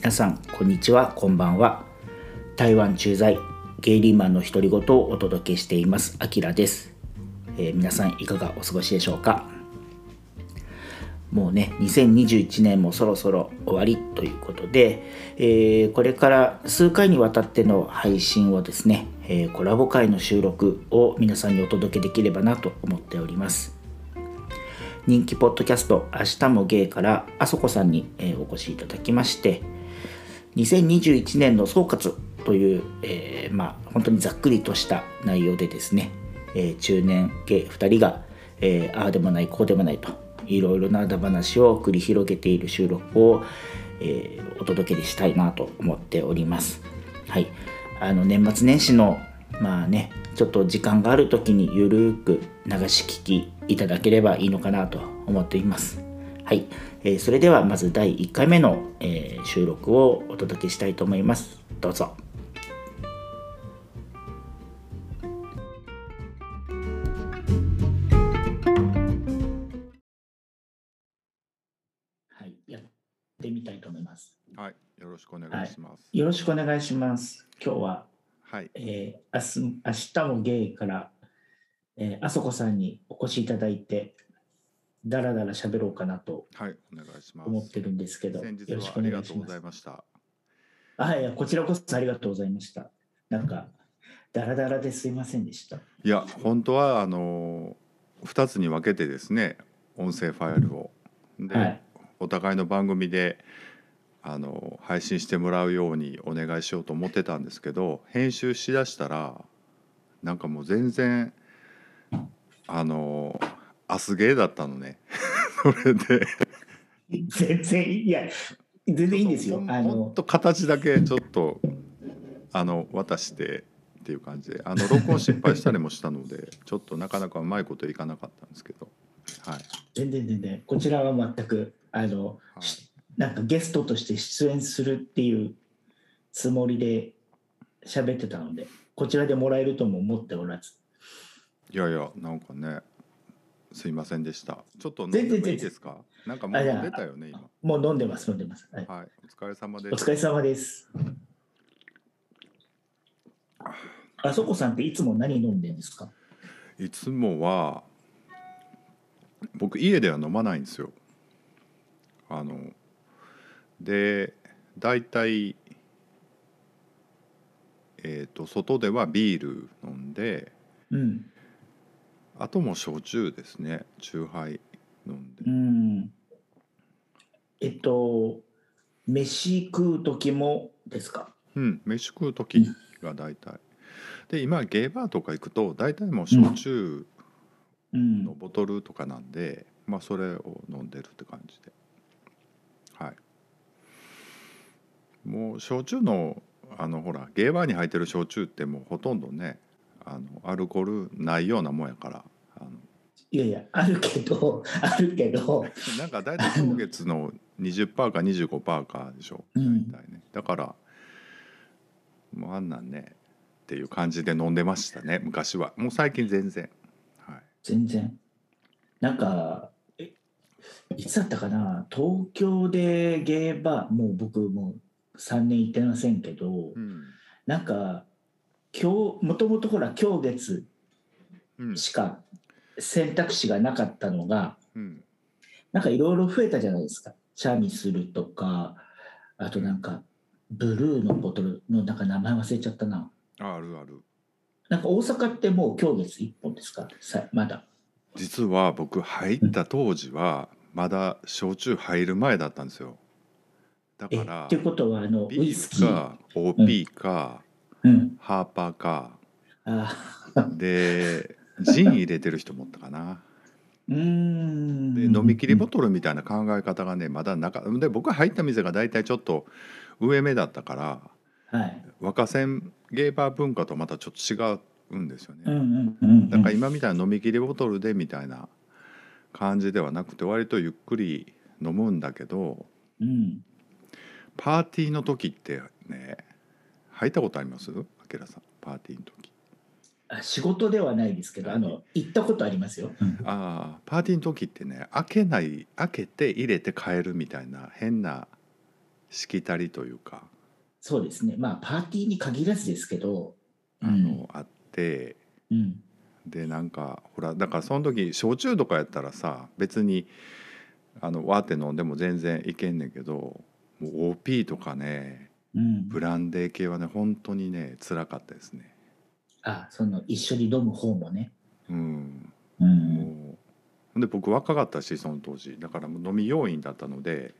皆さんこんにちはこんばんは。台湾駐在ゲイリーマンの独り言をお届けしていますあきらです、えー皆さんいかがお過ごしでしょうか？もうね2021年もそろそろ終わりということで、えーこれから数回にわたっての配信をですね、えーコラボ会の収録を皆さんにお届けできればなと思っております。人気ポッドキャスト「明日もゲイ」からあそこさんに、えお越しいただきまして2021年の総括という、えーまあ本当にざっくりとした内容でですね、えー中年ゲイ2人が、えーああでもないこうでもないといろいろなだ話を繰り広げている収録を、えお届けしたいなと思っております。はい、あの年末年始のまあねちょっと時間がある時にゆるーく流し聞きいただければいいのかなと思っています。はい、えーそれではまず第1回目の、えー収録をお届けしたいと思います。どうぞ。はい、やってみたいと思います。はい、よろしくお願いします。よろしくお願いします。今日は、はい、えー、明日明日もゲイから、えー、あそこさんにお越しいただいて、だらだら喋ろうかなと。思ってるんですけど、先日よろしくはありがとうごお願いします。ざいました。あいや、こちらこそありがとうございました。なんか、だらだらですいませんでした。いや、本当はあの二つに分けてですね、音声ファイルをで、はいお互いの番組であの配信してもらうようにお願いしようと思ってたんですけど、編集しだしたらなんかもう全然あのアスゲーだったのね。それで。全然、いや、全然いいんですよ。あほんの、と形だけちょっとあの渡してっていう感じであの録音失敗したりもしたので ちょっとなかなかうまいこといかなかったんですけどはい全然全然、こちらは全く、あの、はいしなんかゲストとして出演するっていうつもりで喋ってたので、こちらでもらえるとも思っておらず。いやいやなんかねすいませんでした。ちょっと飲んで全然もいいですか？なんかもう飲んでたよね今。もう飲んでます、飲んでます。はい、はいお疲れ様です。お疲れ様です。あそこさんっていつも何飲んでんですか？いつもは僕家では飲まないんですよ。あので大体えっ、と外ではビール飲んでうん。あともう焼酎ですね。酎ハイ飲んで、うん。えっと、飯食う時もですか？うん。飯食う時が大体。で今ゲーバーとか行くと大体もう焼酎うん。の。ボトルとかなんで、まあそれを飲んでるって感じで。はい。もう焼酎のあのほらゲーバーに入ってる焼酎ってもうほとんどねあのアルコールないようなもんやからあの。いやいや、あるけど、あるけど、なんか大体今月の20%か25%かでしょ。うん。大体ね。だからもうあんなんねっていう感じで飲んでましたね昔は。もう最近全然。はい。全然。なんか、えいつだったかな？東京でゲーバー、もう僕もう3年行ってませんけど、うん。なんか、今日、もともとほら、今日月うんしか選択肢がなかったのが、うんなんかいろいろ増えたじゃないですか。チャミするとか、あとなんか、ブルーのボトルのなんか名前忘れちゃったな。ああるあるなんか大阪ってもう今日月1本ですか？さまだ。実は僕入った当時はまだ焼酎入る前だったんですよだえからっていうことは、あの、ウビイスキー。か OP か、うん。ハーパーかあでジン入れてる人もおったかなうーん。で飲み切りボトルみたいな考え方がねまだなかで僕入った店が大体ちょっと上目だったからはい。若線ゲーバー文化とまたちょっと違うんですよね、うんうんうんうん。だから今みたいな飲み切りボトルでみたいな感じではなくて割とゆっくり飲むんだけどうん。パーティーの時ってね入ったことあります？あきらさんパーティーの時。あ仕事ではないですけど、あの、行ったことありますよ。ああパーティーの時ってね開けない開けて入れて帰るみたいな変なしきたりというか。そうですね。まあパーティーに限らずですけどあの、あって。うん。でなんかほらだからその時焼酎とかやったらさ別にあのわーって飲んでも全然いけんねんけどもう OP とかねうん。ブランデー系はね本当にね辛かったですね。あその一緒に飲む方もね。うん、うん。もうで僕若かったしその当時。だからもう飲み要員だったので。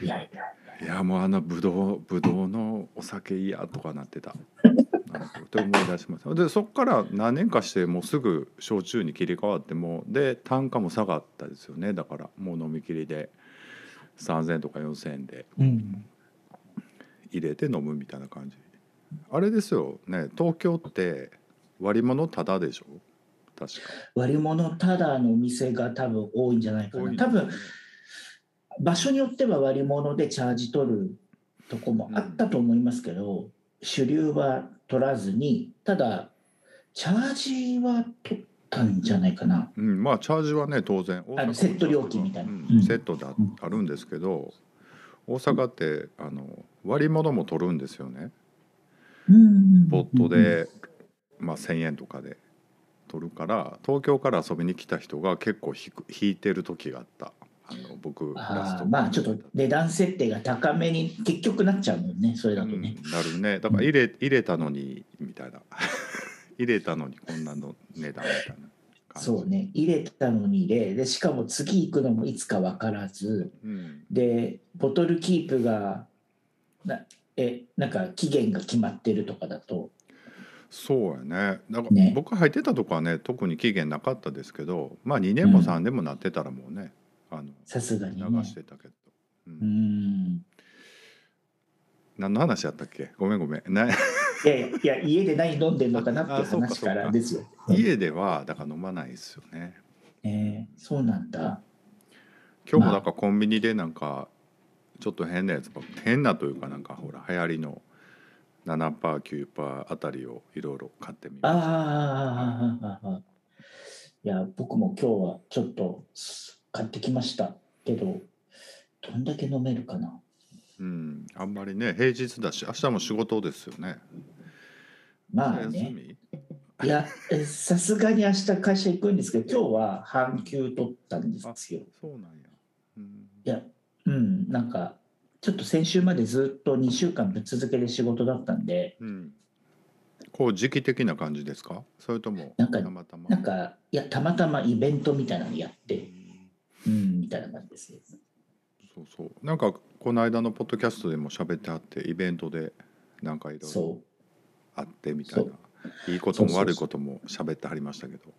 いやいやいやもうあのブドウブドウのお酒嫌とかなってた。って思い出しましたでそっから何年かしてもうすぐ焼酎に切り替わってもうで単価も下がったですよね。だからもう飲み切りで3,000円とか4,000円で。うん入れて飲むみたいな感じ。あれですよね。東京って割り物タダでしょ？確か。割り物ただのお店が多分多いんじゃないか多ない多分場所によっては割り物でチャージ取るとこもあったと思いますけど、主流は取らずにただチャージは取ったんじゃないかな、うん、まあチャージはね当然大阪もセット料金みたいな。うんうん。セットでああるんですけど大阪ってあの割り物も取るんですよね。うん。ポットで、まあ、1,000円とかで取るから東京から遊びに来た人が結構引く引いてる時があった。あの僕あーまあちょっと値段設定が高めに結局なっちゃうもんねそれだとね、うんなるね。だから入れ入れたのにみたいな。入れたのにこんなの値段みたいなそうね。入れたのに入れでしかも次行くのもいつか分からず。うん。でボトルキープがなえなんか期限が決まってるとかだと。そうやね。だからね。僕入ってたとこはね特に期限なかったですけどまあ2年もうん。3年もなってたらもうね、あのさすがに流ねしてたけど、ううんん。何の話やったっけ？ごめんごめん。な いやいや家で何飲んでんのかなって話からですよ、家ではだから飲まないですよね。えーそうなんだ。今日もなんかコンビニでなんかちょっと変なやつ変なというかなんかほら流行りの 7%9% あたりをいろいろ買ってみました。ああいや僕も今日はちょっと買ってきましたけどどんだけ飲めるかな。うんあんまりね平日だし明日も仕事ですよね。まあ休ねみ？いやえさすがに明日会社行くんですけど今日は半休取ったんですよ。そうなんや、うん、いやうんなんかちょっと先週までずっと2週間ぶっ続けで仕事だったんでうん、こう時期的な感じですか？それともなんかたまたま？なんかいやたまたまイベントみたいなのやっうてん。うんみたいな感じですよそうそう。なんかこの間のポッドキャストでも喋ってあってイベントでなんかいろいろそあってみたいな。そいいことも悪いことも喋ってはりましたけど。う、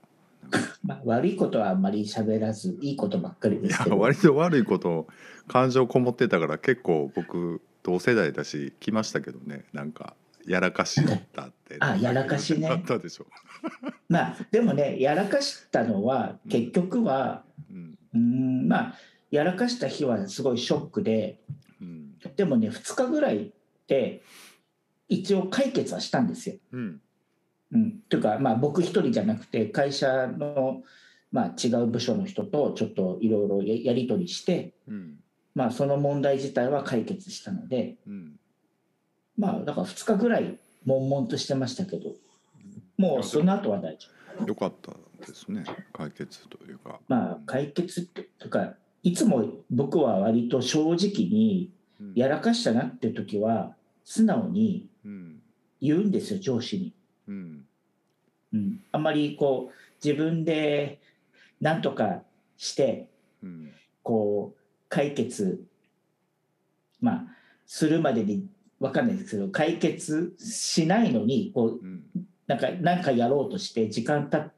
まあ、悪いことはあんまり喋らずいいことばっかりですけど。割と悪いこと感情こもってたから結構僕同世代だし来ましたけどね。なんかやらかしだって。あやらかしね。あったでしょ、まあでもねやらかしたのは結局はうん。うんまあやらかした日はすごいショックでうん。でもね2日ぐらいで一応解決はしたんですよ。うんうん、というか、まあ、僕一人じゃなくて会社の、まあ、違う部署の人とちょっといろいろややり取りして、うん。まあ、その問題自体は解決したのでうん。まあだから2日ぐらい悶々としてましたけどもうその後は大丈夫。よかったですね解決というか。まあ解決っていうかいつも僕は割と正直にうん。やらかしたなって時は素直にうん。言うんですよ上司に。うんうん、あんまりこう自分で何とかしてうんこう解決まあするまでに分かんないですけど解決しないのにこううんなんかなんかやろうとして時間経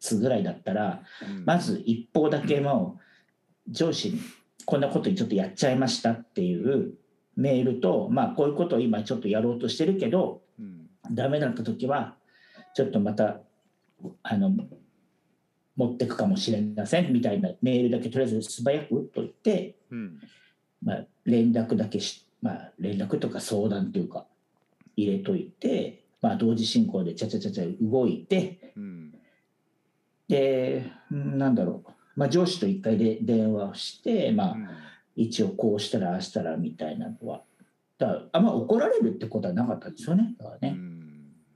つぐらいだったらうん。まず一方だけもう上司にこんなことにちょっとやっちゃいましたっていうメールとまあこういうことを今ちょっとやろうとしてるけどうん。ダメだった時はちょっとまたあの持ってくかもしれませんみたいなメールだけとりあえず素早く打っといて、うん。まあ、連絡だけし、まあ、連絡とか相談というか入れといて、まあ、同時進行でちゃちゃちゃちゃ動いてうん。でうんなんだろう、まあ、上司と一回で電話をして、まあうん。一応こうしたらああしたらみたいなのは。だあんま怒られるってことはなかったんですよねだからうね、ん。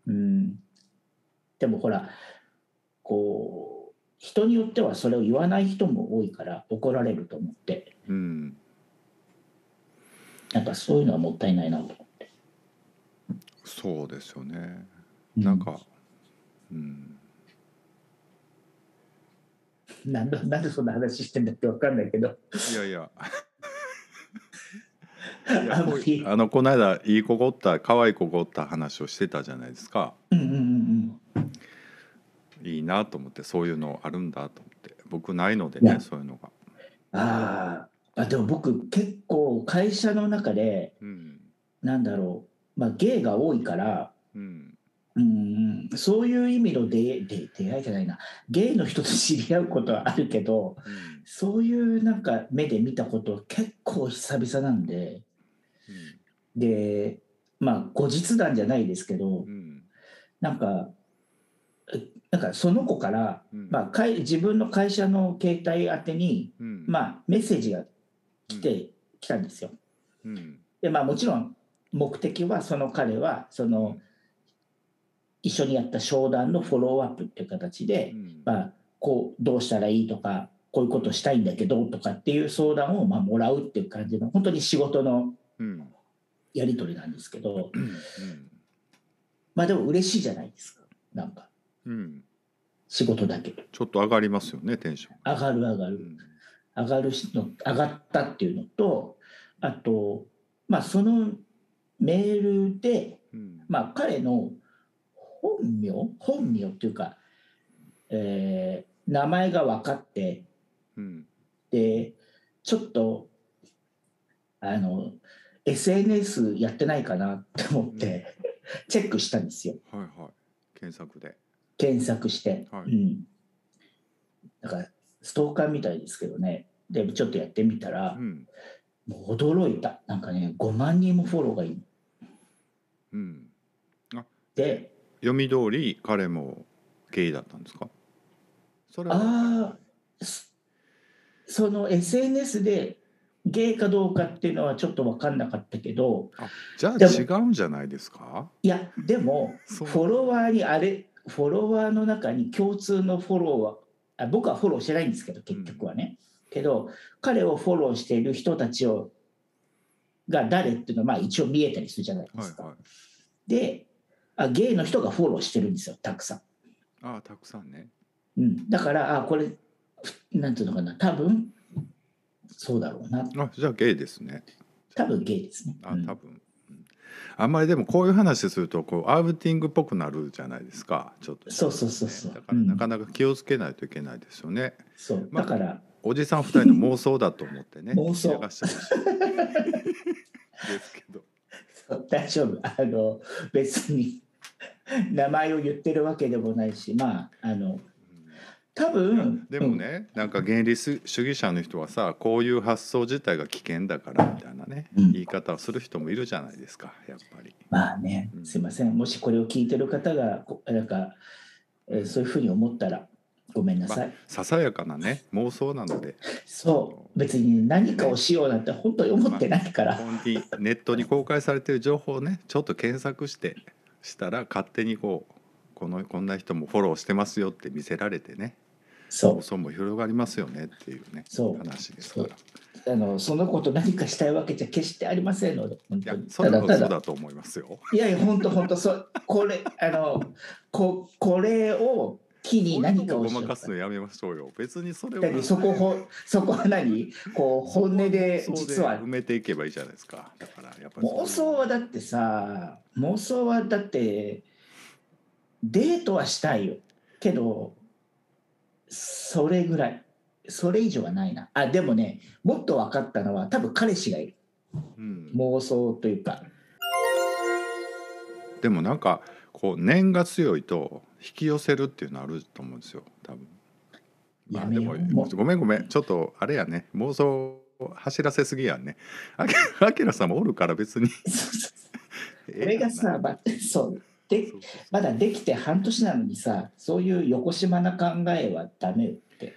うん、でもほらこう人によってはそれを言わない人も多いから怒られると思って。うん。なんかそういうのはもったいないなと思って、そうですよね。うなんかうん。なんでなんでそんな話してんだってわかんないけど。いやいや。あいやこあのこの間いい子がおった可愛い子がおった話をしてたじゃないですか。うんうんうんいいなと思ってそういうのあるんだと思って。僕ないのでねねそういうのが。あー。あでも僕結構会社の中でうん。なんだろう。まあゲイが多いからうんうん。そういう意味の出出出会いじゃないな。ゲイの人と知り合うことはあるけどうん。そういうなんか目で見たこと結構久々なんででまあ後日談じゃないですけどうん。うんなんかえなんかその子から、うん。まあ、かい自分の会社の携帯宛てに、うん。まあ、メッセージが来て、来たんですよ。うん。でまあもちろん目的はその彼はその一緒にやった商談のフォローアップっていう形で、うん。まあ、こうどうしたらいいとかこういうことしたいんだけどとかっていう相談をまあもらうっていう感じの本当に仕事のうんやり取りなんですけどうん。まあでも嬉しいじゃないですか。なんか。うん。仕事だけど。ちょっと上がりますよねテンション上がる上がる。うん。上がるの上がったっていうのとあとまあそのメールでうん。まあ彼の本名？本名っていうか、えー名前が分かってうん。でちょっとあの SNS やってないかなって思って、チェックしたんですよ。はいはい。検索で。検索して、はい。うん。だからストーカーみたいですけどね。でもちょっとやってみたらう、ん。もう驚いた。なんかね5万人もフォローがいるうん。で読み通り彼もゲイだったんですか？それは。あその SNS でゲイかどうかっていうのはちょっと分かんなかったけどあじゃあ違うんじゃないですか？いやでもフォロワーにあれフォロワーの中に共通のフォロワーあ僕はフォローしてないんですけど結局はね、けど彼をフォローしている人たちをが誰っていうのはまあ一応見えたりするじゃないですか、はいはい。であゲイの人がフォローしてるんですよたくさん、ああたくさんね。うん、だからあこれなんていうのかな。多分そうだろうな。あじゃあゲイですね。多分ゲイですね、うん。あ多分、うん。あんまりでもこういう話するとこうアウティングっぽくなるじゃないですか。ちょっと、そうそうそうそう。だからうん。なかなか気をつけないといけないですよね、そう。まあだから、おじさん二人の妄想だと思ってね。妄想。ですけど。そう大丈夫。あの別に。名前を言ってるわけでもないしまああの多分でもね、なんか原理主義者の人はさこういう発想自体が危険だからみたいなね、うん。言い方をする人もいるじゃないですかやっぱり。まあねうん。すいません。もしこれを聞いてる方がこなんか、えーそういうふうに思ったらごめんなさい、ささやかなね妄想なので。そう。別に何かをしようなんて本当に思ってないから、本当にネットに公開されている情報をねちょっと検索してしたら勝手にこうこのこんな人もフォローしてますよって見せられてねそう。妄想も広がりますよねっていうねそう。話ですから。あのそのこと何かしたいわけじゃ決してありませんので本いや当にそれはただと思いますよ。いやいや本当本当そう。これあのここれを機に何かをごまかすのやめましょうよ。別にそれはだってそこほそこは何？こう本音でそう実は。埋めていけばいいじゃないですか。だからやっぱり妄想はだってさ妄想はだってデートはしたいよ。けどそれぐらい。それ以上はないな。あでもねもっと分かったのは多分彼氏がいる。うん、妄想というか。でもなんかこう念が強いと引き寄せるっていうのあると思うんですよ。多分。まあでもごめんごめん。ちょっとあれやね。妄想走らせすぎやんね。あきらさんもおるから別に。そうそうええこれがさまそうでまだできて半年なのにさそういう横島な考えはダメよって。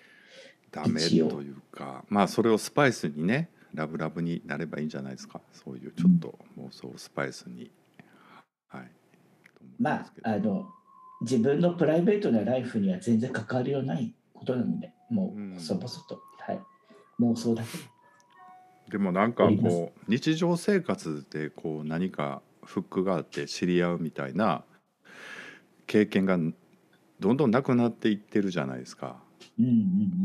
ダメというかまあそれをスパイスにねラブラブになればいいんじゃないですか。そういうちょっと妄想スパイスに、うんまですけど。ああの自分のプライベートなライフには全然関わりようないことなのでもうんうそぼそと、はい。妄想だけ。でもなんかこう日常生活でこう何かフックがあって知り合うみたいな経験がどんどんなくなっていってるじゃないですか、うんうん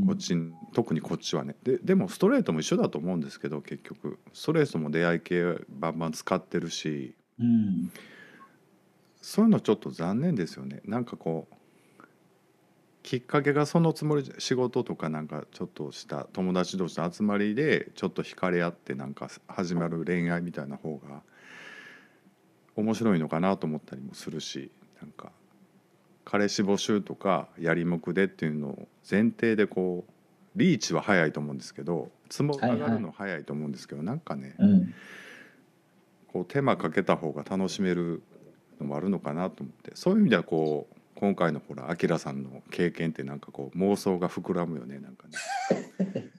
うん。こっち特にこっちはね。ででもストレートも一緒だと思うんですけど結局。ストレートも出会い系バンバン使ってるし。うん。そういうのちょっと残念ですよね。なんかこうきっかけがそのつもり仕事とかなんかちょっとした友達同士の集まりでちょっと惹かれ合ってなんか始まる恋愛みたいな方が面白いのかなと思ったりもするしなんか彼氏募集とかやりもくでっていうのを前提でこうリーチは早いと思うんですけど積も上がるの早いと思うんですけど、なんかねうん。こう手間かけた方が楽しめるのもあるのかなと思ってそういう意味ではこう今回のほらアキラさんの経験ってなんかこう妄想が膨らむよねなんかね。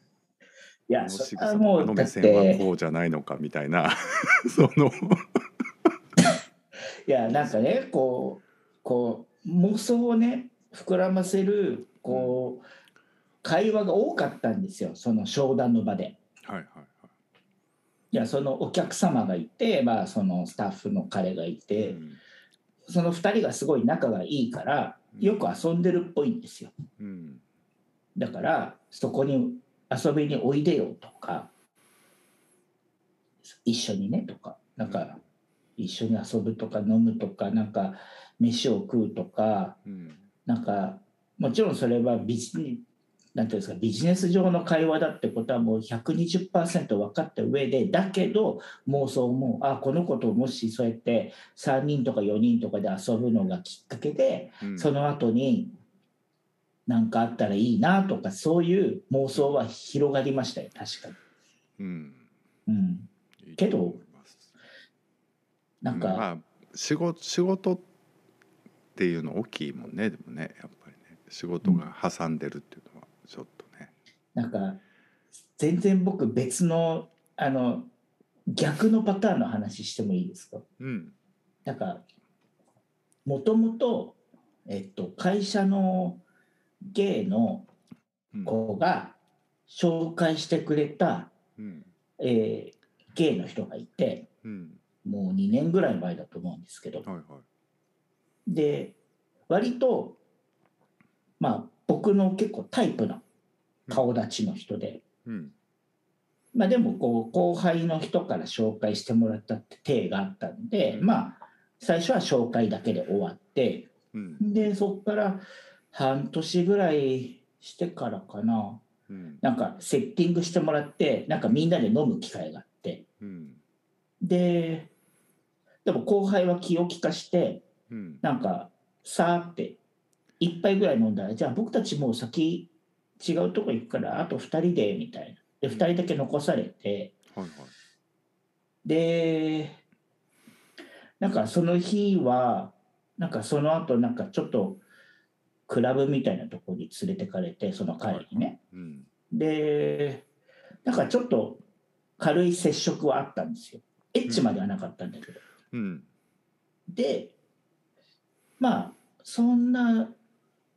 いやこの仕草とはもうだっかの目線はてこうじゃないのかみたいな。そのいやなんかねこうこう妄想をね膨らませるこう会話が多かったんですよ。その商談の場で。はいはいい。やそのお客様がいて、まあ、そのスタッフの彼がい、て、うん。その2人がすごい仲がいいからよく遊んでるっぽいんですよ。うん。だからそこに遊びにおいでよとか一緒にねとかなんか一緒に遊ぶとか飲むとかなんか飯を食うとかうん。なんかもちろんそれはビジネなんていうんですかビジネス上の会話だってことはもう120%分かった上でだけど妄想もあこの子ともしそうやって3人とか4人とかで遊ぶのがきっかけでうん。その後に何かあったらいいなとかそういう妄想は広がりましたよ確かに。うん。うん、けどなんか、まあ仕事仕事っていうの大きいもんねでもねやっぱりね。仕事が挟んでるっていうのはちょっとね、なんか全然僕別のあの逆のパターンの話してもいいですか？うん。なんかもともと、えっと、会社のゲイのうん。子が紹介してくれた、うん。えーゲイの人がいてうんもう2年ぐらい前だと思うんですけど。はいはい。で割とまあ僕の結構タイプな顔立ちの人で、うん。まあでもこう後輩の人から紹介してもらったって体があったんで、うん。まあ最初は紹介だけで終わって。うん。でそこから半年ぐらいしてからかな。うん。なんかセッティングしてもらってなんかみんなで飲む機会があって。うん。ででも後輩は気を利かしてうん。なんかさーって一杯ぐらい飲んだらじゃあ僕たちもう先違うとこ行くからあと2人でみたいな。で2人だけ残されて。はいはい。でなんかその日はなんかその後なんかちょっとクラブみたいなところに連れてかれてその帰りね。うん。でなんかちょっと軽い接触はあったんですよ。エッチまではなかったんだけど、うんでまあそんな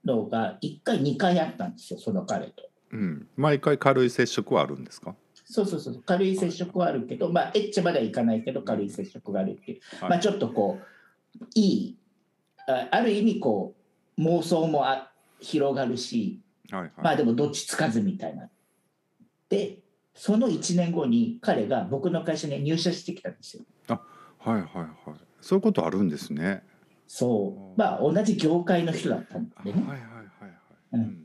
のが1回2回あったんですよその彼と。うん。毎回軽い接触はあるんですか？そうそうそう軽い接触はあるけどまあエッチまではいかないけど軽い接触があるっていう、はい。まあちょっとこういいあある意味こう妄想もあ広がるしはいはい。まあでもどっちつかずみたいな。でその1年後に彼が僕の会社に入社してきたんですよはいはいはい。そういうことあるんですね。そう。まあ同じ業界の人だったんでね。はいはいはいはい。うん。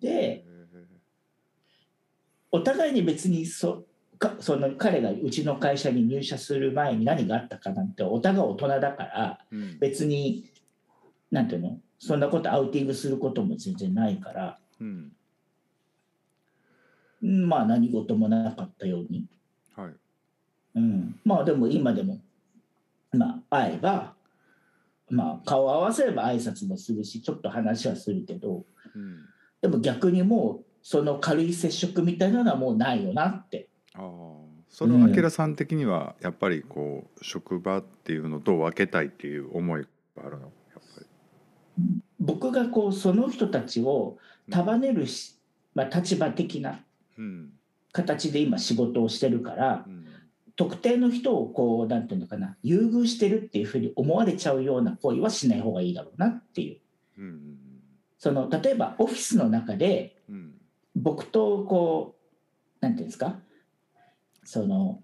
でへお互いに別にそかその彼がうちの会社に入社する前に何があったかなんてお互い大人だからーうん。別になんていうの？そんなことアウティングすることも全然ないから。うん。うんまあ何事もなかったように、はいうん、まあでも今でもまあ会えばまあ顔合わせれば挨拶もするしちょっと話はするけどうんでも逆にもうその軽い接触みたいなのはもうないよなって。あそのあきらさん的にはやっぱりこう職場っていうのと分けたいっていう思いがあるの？やっぱり。僕がこうその人たちを束ねるし、まあ、立場的なうん。形で今仕事をしてるからうん特定の人をこうなんていうのかな優遇してるっていうふうに思われちゃうような行為はしない方がいいだろうなっていう。うんうんその例えばオフィスの中でうん。僕とこうなんていうんですか？その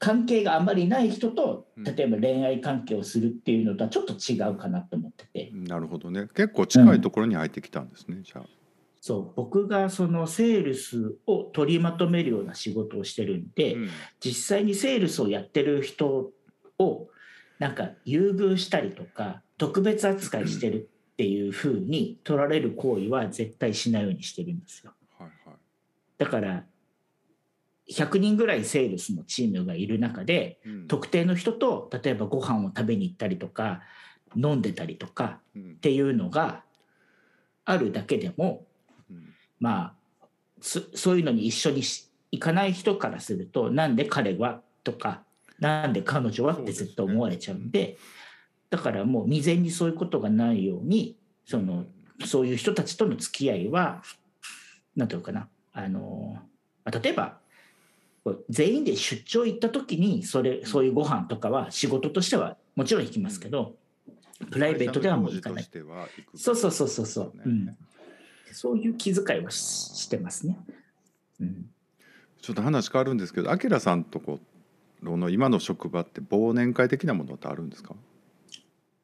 関係があまりない人とうん。例えば恋愛関係をするっていうのとはちょっと違うかなと思ってて。なるほどね。結構近いところに入ってきたんですね、じゃあ。そう僕がそのセールスを取りまとめるような仕事をしてるんで、うん。実際にセールスをやってる人をなんか優遇したりとか特別扱いしてるっていうふうに取られる行為は絶対しないようにしてるんですよ。はいはい。だから100人ぐらいセールスのチームがいる中でうん。特定の人と例えばご飯を食べに行ったりとか飲んでたりとかうん。っていうのがあるだけでもうんまあそそういうのに一緒にし行かない人からするとなんで彼はとかなんで彼女はって絶対思われちゃうんでだからもう未然にそういうことがないようにそのそういう人たちとの付き合いは何ていうのかなあのまあ例えば全員で出張行った時にそれそういうご飯とかは仕事としてはもちろん行きますけど、プライベートではもう行かない。そうそうそうそうそう。ねうんそういう気遣いはししてますね。うん、ちょっと話変わるんですけど、あきらさんところの今の職場って忘年会的なものってあるんですか？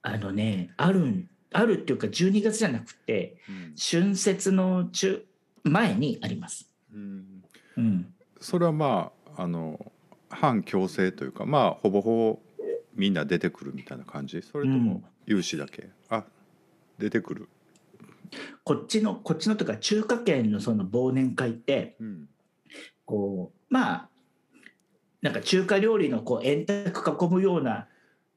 あのねあるんあるっていうか12月じゃなくてうん春節の中前にあります。うんうん、それはまああの反強制というか、まあほぼほぼみんな出てくるみたいな感じ？それとうんも有志だけ？あ、出てくる。こっちのこっちのとか中華圏のその忘年会ってうん。こうまあなんか中華料理のこう円卓囲むような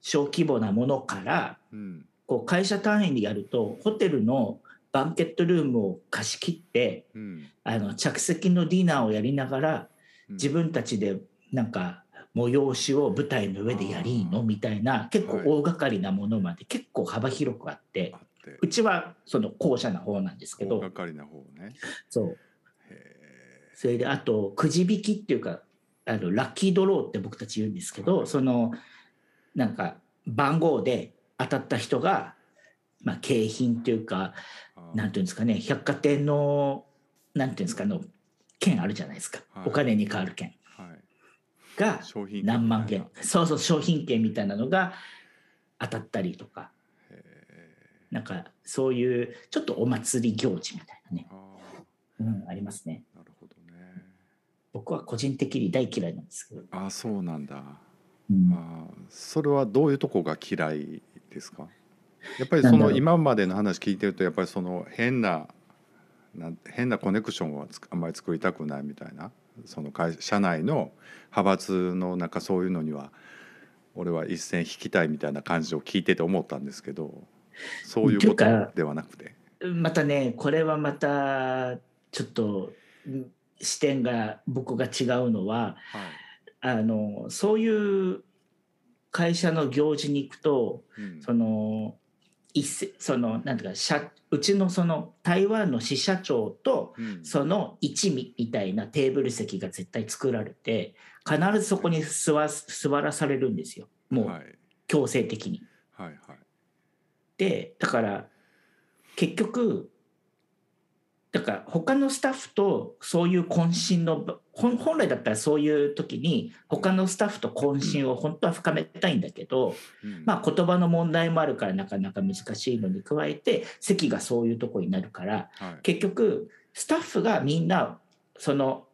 小規模なものからうん。こう会社単位でやるとホテルのバンケットルームを貸し切ってうん。あの着席のディナーをやりながらうん。自分たちでなんか催しを舞台の上でやりのみたいな結構はい。大掛かりなものまで結構幅広くあって。あって。うちはその後者の方なんですけ大どな方ね。そう。へそれであとくじ引きっていうかあのラッキードローって僕たち言うんですけどそのなんか番号で当たった人が、まあ、景品っていうかー。なんていうんですかね百貨店のなんていうんですかあの券あるじゃないですか、はい。お金に変わる券。はい。が商品何万件へそうそう商品券みたいなのが当たったりとか。えなんかそういうちょっとお祭り行事みたいなね、あうん、ありますね。ーなるほどね。僕は個人的に大嫌いなんですけど、あ、そうなんだ。うん。あーそれはどういうとこが嫌いですか？やっぱりその今までの話聞いてるとやっぱりその変ななん変なコネクションはつあんまり作りたくないみたいな。その会社内の派閥のなんかそういうのには俺は一線引きたいみたいな感じを聞いてて思ったんですけどそういうことではなくて。またねこれはまたちょっとうん視点が僕が違うのははい。あのそういう会社の行事に行くとうん。その一斉そのなんていうか社うちのその台湾の支社長とうん。その一味みたいなテーブル席が絶対作られて必ずそこに座座らされるんですよ。もうはい。強制的に。はいはいでだから結局だから他のスタッフとそういう渾身の本本来だったらそういう時に他のスタッフと渾身を本当は深めたいんだけど、うん。まあ、言葉の問題もあるからなかなか難しいのに加えて席がそういうとこになるからはい。結局スタッフがみんなその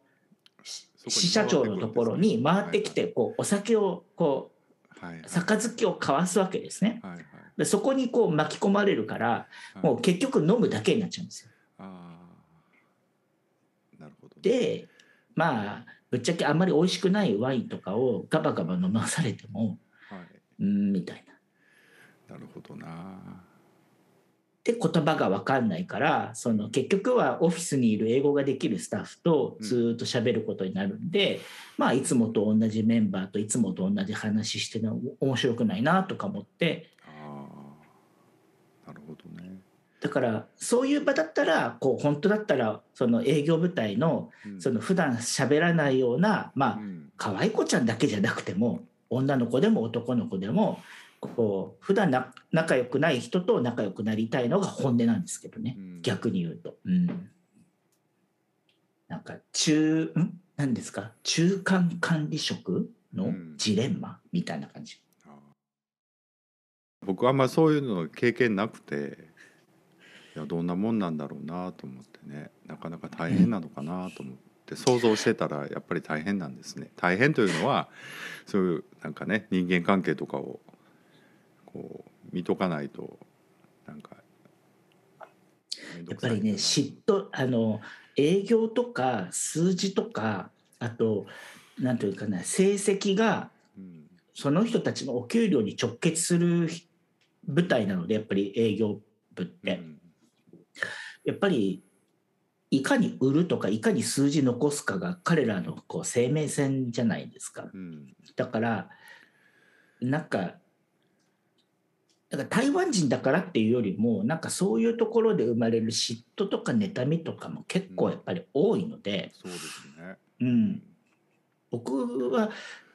支社長のところに回ってきてこうお酒をこう杯を交わすわけですね。はいはいでそこにこう巻き込まれるからはいもう結局飲むだけになっちゃうんですよ。なるほどねでまあぶっちゃけあんまり美味しくないワインとかをガバガバ飲まされてもはいうんみたいな。なるほどな。で言葉が分かんないからその結局はオフィスにいる英語ができるスタッフとずーっと喋ることになるんで、まあいつもと同じメンバーといつもと同じ話してるの面白くないなとか思ってああなるほどね。だからそういう場だったらこう本当だったらその営業部隊のうん。その普段喋らないようなまあうん。可愛い子ちゃんだけじゃなくても女の子でも男の子でもこう普段な仲良くない人と仲良くなりたいのが本音なんですけどね、うん。逆に言うと。うん、なんか中ん？何ですか？中間管理職のうん。ジレンマ？みたいな感じ。僕はあんまりそういうの経験なくていやどんなもんなんだろうなと思ってね。なかなか大変なのかなと思って。想像してたらやっぱり大変なんですね。大変というのはそういうなんかね人間関係とかをこう見とかないとなんかやっぱりね嫉妬あの営業とか数字とかあと何ていうかな成績がうん。その人たちのお給料に直結する舞台なのでやっぱり営業部って、うんやっぱりいかに売るとかいかに数字残すかが彼らのこう生命線じゃないですか。うん。だからなんかだから台湾人だからっていうよりもなんかそういうところで生まれる嫉妬とか妬みとかも結構やっぱり多いので、そうですね。うん、僕は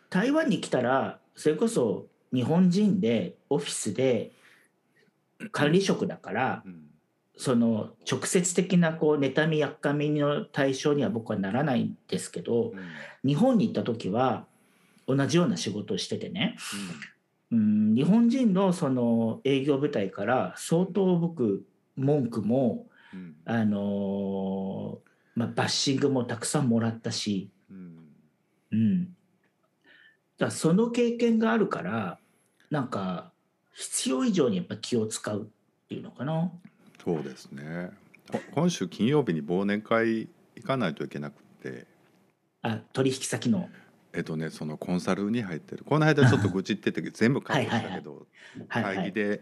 台湾に来たらそれこそ日本人でオフィスで管理職だからうんその直接的なこう妬みやっかみの対象には僕はならないんですけどうん。日本に行った時は同じような仕事をしててね。うん。うん日本人のその営業部隊から相当僕文句もうん。あのーまあ、バッシングもたくさんもらったし。うん。うん、だその経験があるからなんか必要以上にやっぱ気を使うっていうのかな。そうですね。こ今週金曜日に忘年会行かないといけなくて、あ取引先の。えっとねそのコンサルに入ってる。この間ちょっと愚痴ってて全部カットしたけど、会議で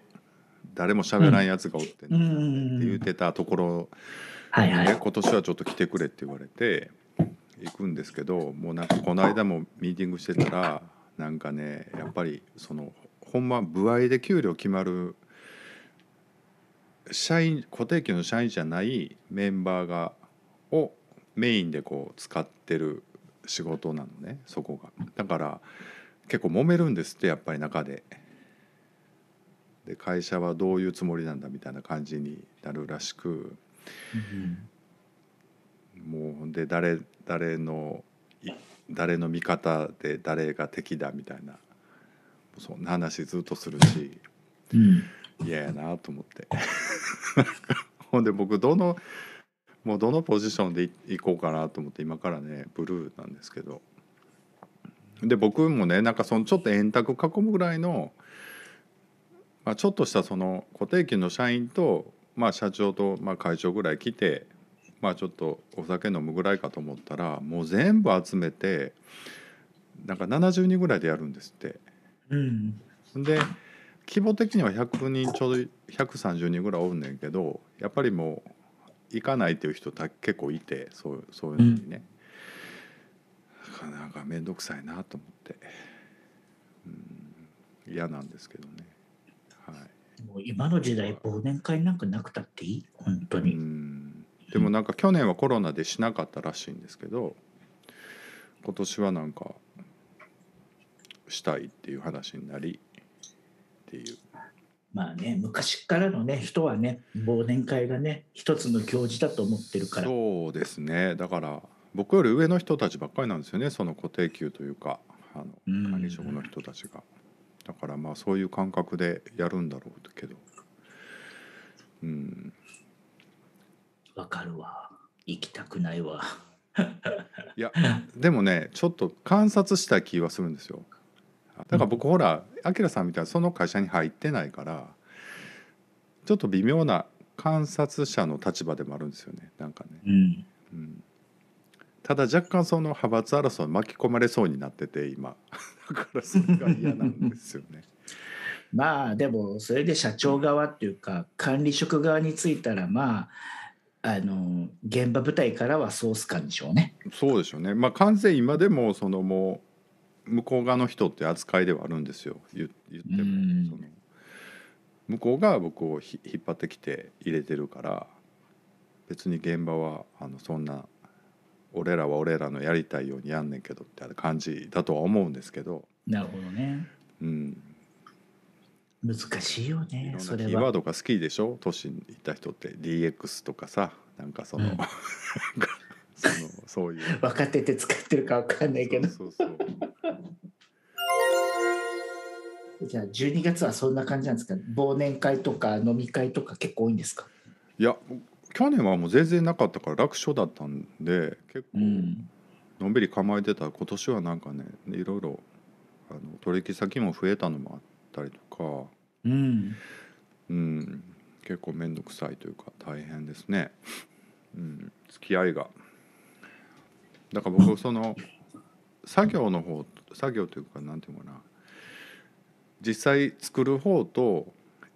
誰も喋らんやつがおって、うんねうんって言ってたところはいはい、ね今年はちょっと来てくれって言われて行くんですけどもうなんかこの間もミーティングしてたらなんかねやっぱりそのほんま部合で給料決まる社員固定給の社員じゃないメンバーがをメインでこう使ってる仕事なのねそこが。だから結構揉めるんですってやっぱり中で。で会社はどういうつもりなんだみたいな感じになるらしく。もうほんで誰誰の誰の味方で誰が敵だみたいなそんな話ずっとするし。うん。嫌やなと思って。ほんで僕どのもうどのポジションでい行こうかなと思って今からねブルーなんですけど。で僕もねなんかそのちょっと円卓囲むぐらいの、まあ、ちょっとしたその固定給の社員と、まあ、社長と、まあ、会長ぐらい来て、まあ、ちょっとお酒飲むぐらいかと思ったらもう全部集めてなんか70人ぐらいでやるんですって。うん。で規模的には100人ちょうど130人ぐらいおるんねんけどやっぱりもう行かないっていう人た結構いてそうそういうのにね、だからなんか面倒くさいなと思って。うん嫌なんですけどね。はい。もう今の時代忘年会なんかなくたっていい？本当うに。ん。でもなんか去年はコロナでしなかったらしいんですけど今年はなんかしたいっていう話になりっていう。まあね昔からのね人はね忘年会がね一つの行事だと思ってるから。そうですね。だから僕より上の人たちばっかりなんですよねその固定給というか。あのうん。管理職の人たちが。だからまあそういう感覚でやるんだろうけど。うん。わかるわ。行きたくないわ。いやでもねちょっと観察したい気はするんですよだから僕ほらアキラさんみたいなその会社に入ってないからちょっと微妙な観察者の立場でもあるんですよねなんかね。うん。うん。ただ若干その派閥争いに巻き込まれそうになってて今。だからそれが嫌なんですよね。まあでもそれで社長側っていうか管理職側についたらまああの現場部隊からはソース感でしょうね。そうでしょうね。まあ完全今でもそのもう向こう側の人って扱いではあるんですよ。言言っても。うん。その向こうが僕をひ引っ張ってきて入れてるから別に現場はあのそんな俺らは俺らのやりたいようにやんねんけどみたいな感じだとは思うんですけど、なるほどね。うん、難しいよいろんなキねそれは。ーワードが好きでしょ？都市に行った人って。DX とかさなんかその、うん そのそういう。分かってて使ってるか分かんないけど。そうそうそう。じゃあ12月はそんな感じなんですか？忘年会とか飲み会とか結構多いんですか？いや去年はもう全然なかったから楽勝だったんで結構うん。のんびり構えてた。今年はなんかねいろいろあの取引先も増えたのもあったりとか、うん。うん、結構面倒くさいというか大変ですね、うん、付き合いが。だから僕その作業の方作業というかなんていうのかな。実際作る方と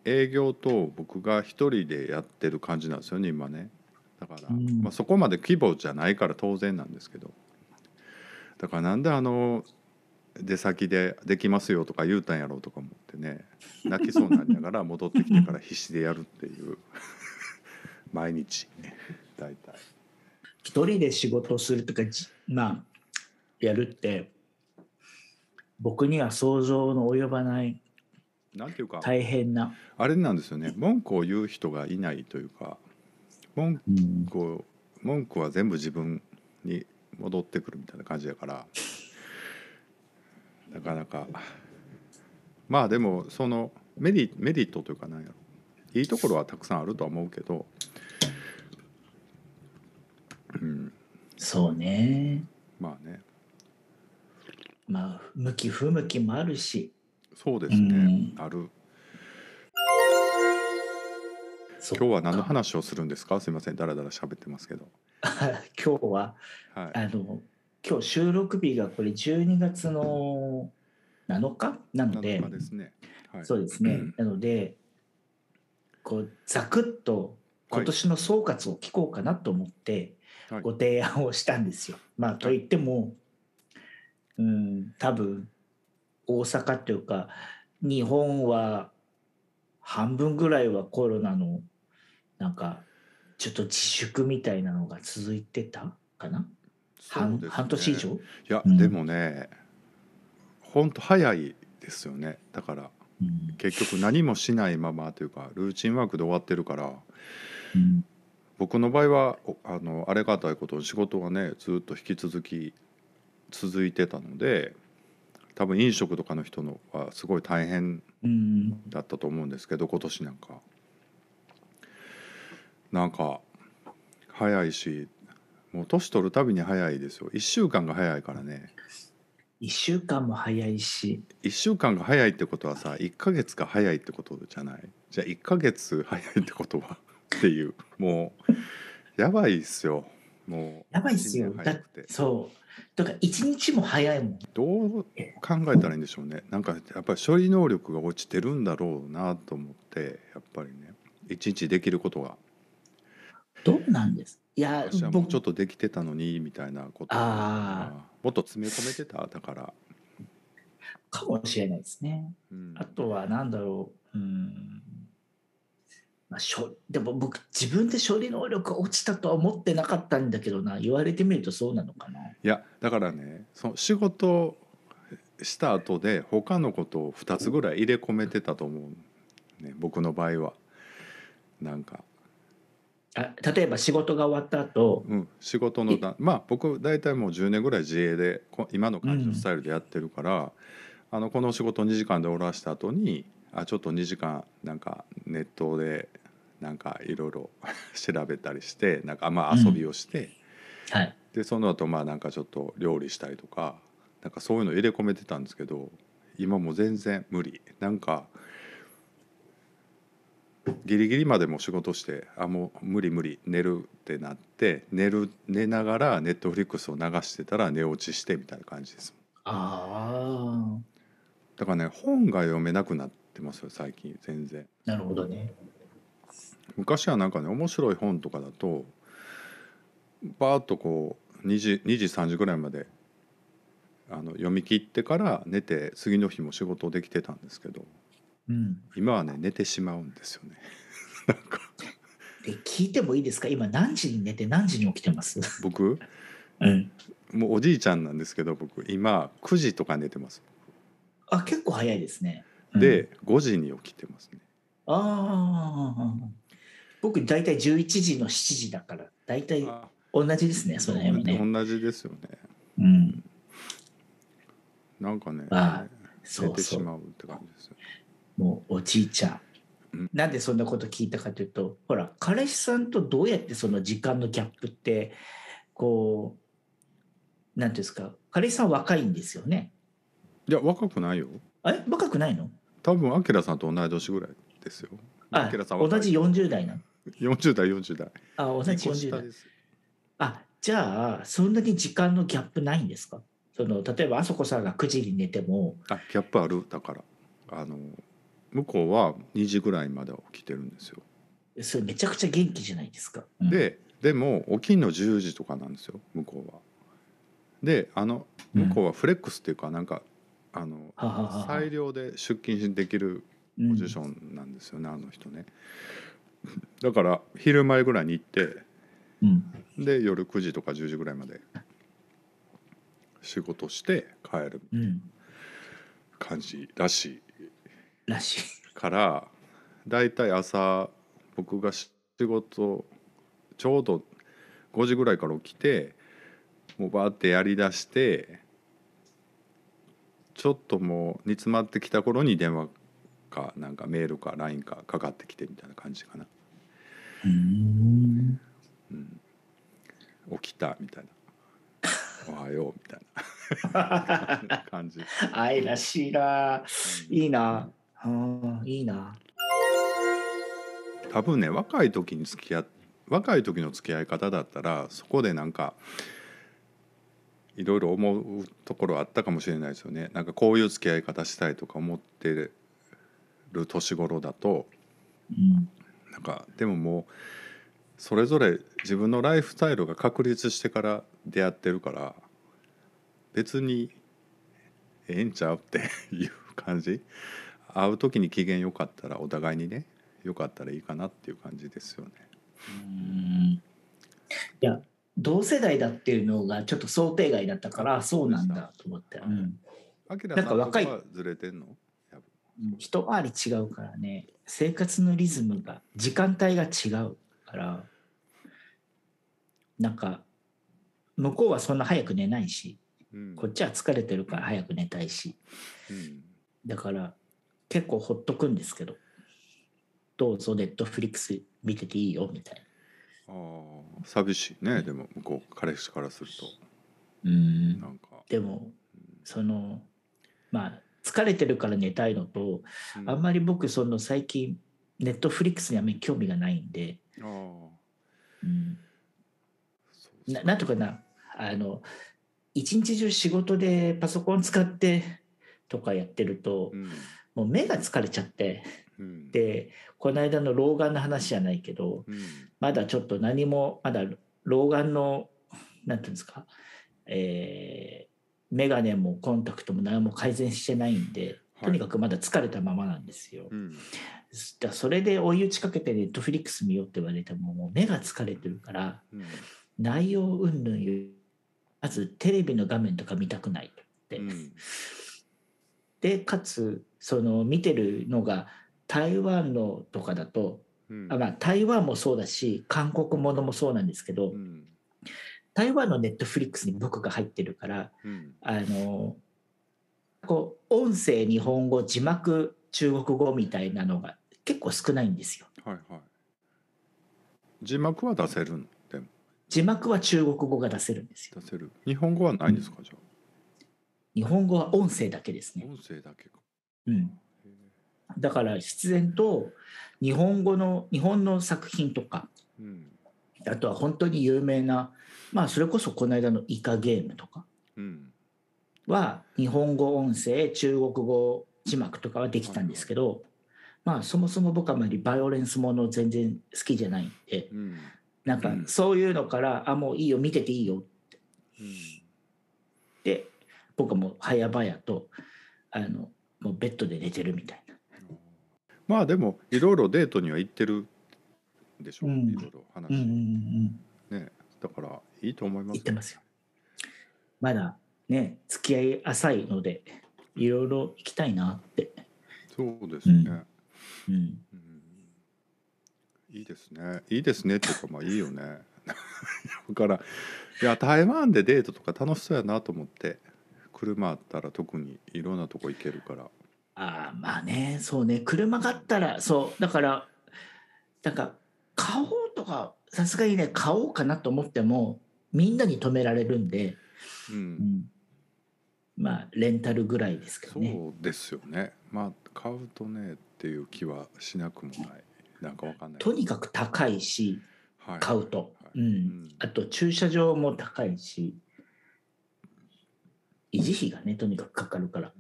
営業と僕が一人でやってる感じなんですよね今ね。だから、うん。まあ、そこまで規模じゃないから当然なんですけど。だからなんであの出先でできますよとか言うたんやろうとか思ってね。泣きそうになりながら戻ってきてから必死でやるっていう。毎日。大体一人で仕事をするとかじまあやるって僕には想像の及ばないなんていうか大変な、あれなんですよね。文句を言う人がいないというか文うん。句を文句は全部自分に戻ってくるみたいな感じだからなかなか。まあでもそのメリメリットというかなんやろ。いいところはたくさんあるとは思うけど、うん、そうね。まあね。まあ向き不向きもあるし。そうですね、うん。ある。今日は何のか話をするんですか？すいません。だらだら喋ってますけど。今日ははい。あの今日収録日がこれ12月の7日？なので。7日ですね。はい。そうですね、うん。なのでこうざくっと今年の総括を聞こうかなと思って。はいご提案をしたんですよ。まあといっても、うん、多分大阪っていうか日本は半分ぐらいはコロナのなんかちょっと自粛みたいなのが続いてたかな、ね。半年以上？いや、うん。でもねほんと早いですよね。だからうん。結局何もしないままというかルーチンワークで終わってるからうん僕の場合はおあのありがたいことに仕事がねずっと引き続き続いてたので多分飲食とかの人のはすごい大変うんだったと思うんですけど今年なんか。なんか早いしもう年取るたびに早いですよ。1週間が早いからね。1週間も早いし。1週間が早いってことはさ1ヶ月が早いってことじゃない？じゃあ1ヶ月早いってことは？っていう。もうやばいっすよ。もうやばいっすよ。一年早くて。そう。だから1日も早いもん。どう考えたらいいんでしょうね。なんかやっぱり処理能力が落ちてるんだろうなと思ってやっぱりね。一日できることが。どうなんです？いや私はもう僕ちょっとできてたのにみたいなことあもっと詰め込めてた？だから、かもしれないですね。うん。あとは何だろう。うんまあ、しょでも僕自分で処理能力が落ちたとは思ってなかったんだけどな。言われてみるとそうなのかな。いやだからねその仕事した後で他のことを2つぐらい入れ込めてたと思う、ね、僕の場合は。なんか、あ例えば仕事が終わった後。うん、仕事のだまあ僕大体もう10年ぐらい自営でこ今の感じのスタイルでやってるから、あのこの仕事2時間で終わらした後にあちょっと2時間なんかネットでなんかいろいろ 調べたりしてなんかまあ遊びをして。はい。でその後まあなんかちょっと料理したりとかなんかそういうの入れ込めてたんですけど今もう全然無理。なんかギリギリまでも仕事してあもう無理無理寝るってなって寝る寝ながらネットフリックスを流してたら寝落ちしてみたいな感じです。ああだからね本が読めなくなってますよ最近全然。なるほどね。昔はなんかね面白い本とかだとバーッとこう2時 ,2 時3時ぐらいまであの読み切ってから寝て次の日も仕事できてたんですけどうん。今はね寝てしまうんですよね。なんか。で聞いてもいいですか？今何時に寝て何時に起きてます？僕？うん。もうおじいちゃんなんですけど僕。今9時とか寝てます。あ結構早いですね。うん。で、5時に起きてますね。ああ僕大体11時の7時だから大体あ同じですねその辺はね。同じですよねうん。なんかねあ寝そうそう。てしまうって感じですよもうおじいちゃん。うんなんでそんなこと聞いたかというとほら彼氏さんとどうやってその時間のギャップってこうなんていうんですか彼氏さん若いんですよね。いや若くないよあれ？若くないの？多分アキラさんと同い年ぐらいですよあアキラさん同じ40代なの？40代40代。あ同じ一個40代。下です。あじゃあそんなに時間のギャップないんですか？その例えばあそこさんが9時に寝ても。あギャップある。だからあの向こうは2時ぐらいまで起きてるんですよ。それめちゃくちゃ元気じゃないですか。うん。ででも起きんの10時とかなんですよ向こうは。であの向こうはフレックスっていうかなんかあの裁量で出勤できるうん。ポジションなんですよね、あの人ねだから昼前ぐらいに行ってうん。で夜9時とか10時ぐらいまで仕事して帰るうん。感じらしい。らしい。からだいたい朝僕が仕事ちょうど5時ぐらいから起きてもうバーってやりだしてちょっともう煮詰まってきた頃に電話かなんかメールか LINE かかかってきてみたいな感じかな、うん。うん、起きたみたいな。おはようみたいな。感じ、愛らしいな。いいな。うん。いいな。多分ね若い時に付き合っ若い時の付き合い方だったらそこでなんかいろいろ思うところあったかもしれないですよね。なんかこういう付き合い方したいとか思ってる年頃だとうん。なんかでももうそれぞれ自分のライフスタイルが確立してから出会ってるから別にええんちゃうっていう感じ？会う時に機嫌良かったらお互いにね良かったらいいかなっていう感じですよね。うん。いや同世代だっていうのがちょっと想定外だったからそうなんだと思って、うん。なんか若いずれてんの？一回り違うからね。生活のリズムが時間帯が違うからなんか向こうはそんな早く寝ないしうん。こっちは疲れてるから早く寝たいし。うん。だから結構ほっとくんですけどどうぞネットフリックス見てていいよみたいな。ああ寂しいね。でも向こう彼氏からすると。うん。なんか、でもそのまあ疲れてるから寝たいのとうん。あんまり僕その最近ネットフリックスにあんまり興味がないんで、うん、ななんとかなあの一日中仕事でパソコン使ってとかやってるとうん。もう目が疲れちゃって。うん。でこの間の老眼の話じゃないけどうん。まだちょっと何もまだ老眼のなんていうんですかえー、眼鏡もコンタクトも何も改善してないんではい。とにかくまだ疲れたままなんですよ。うん。だそれで追い打ちかけてネットフリックス見ようって言われてももう目が疲れてるからうん。内容云々まずテレビの画面とか見たくないって、うん。でかつその見てるのが台湾のとかだと、うん。あまあ、台湾もそうだし韓国ものもそうなんですけど、うん台湾のネットフリックスに僕が入ってるからうん。あのこう音声日本語字幕中国語みたいなのが結構少ないんですよ。はいはい。字幕は出せるのでも。字幕は中国語が出せるんですよ。出せる。日本語はないんですかじゃ日本語は音声だけですね。あ音声だけか。うん、だから必然と日本語の日本の作品とかうん。あとは本当に有名なまあそれこそこの間のイカゲームとかうん。は日本語音声中国語字幕とかはできたんですけど、まあそもそも僕はあまりバイオレンスもの全然好きじゃないんでうんなんかうん。そういうのから、あもういいよ見てていいようん。って僕はもう早々とあのもうベッドで寝てるみたいな。まあでもいろいろデートには行ってるでしょ、うん。いろいろ話、うんうんうん。ね。だからいいと思います言ってますよ。まだね付き合い浅いのでいろいろ行きたいなって。そうですね、うん。うん。いいですね。いいですねっていうかまあいいよね。だからいや台湾でデートとか楽しそうやなと思って車あったら特にいろんなとこ行けるから。ああまあねそうね。車があったらそう。だからなんか買おうとかさすがにね買おうかなと思ってもみんなに止められるんで、うん、うん、まあレンタルぐらいですけどね。そうですよね。まあ買うとねっていう気はしなくもない。なんかわかんない。とにかく高いしはい。買うと、はい。うん。うん。あと駐車場も高いし維持費がねとにかくかかるから。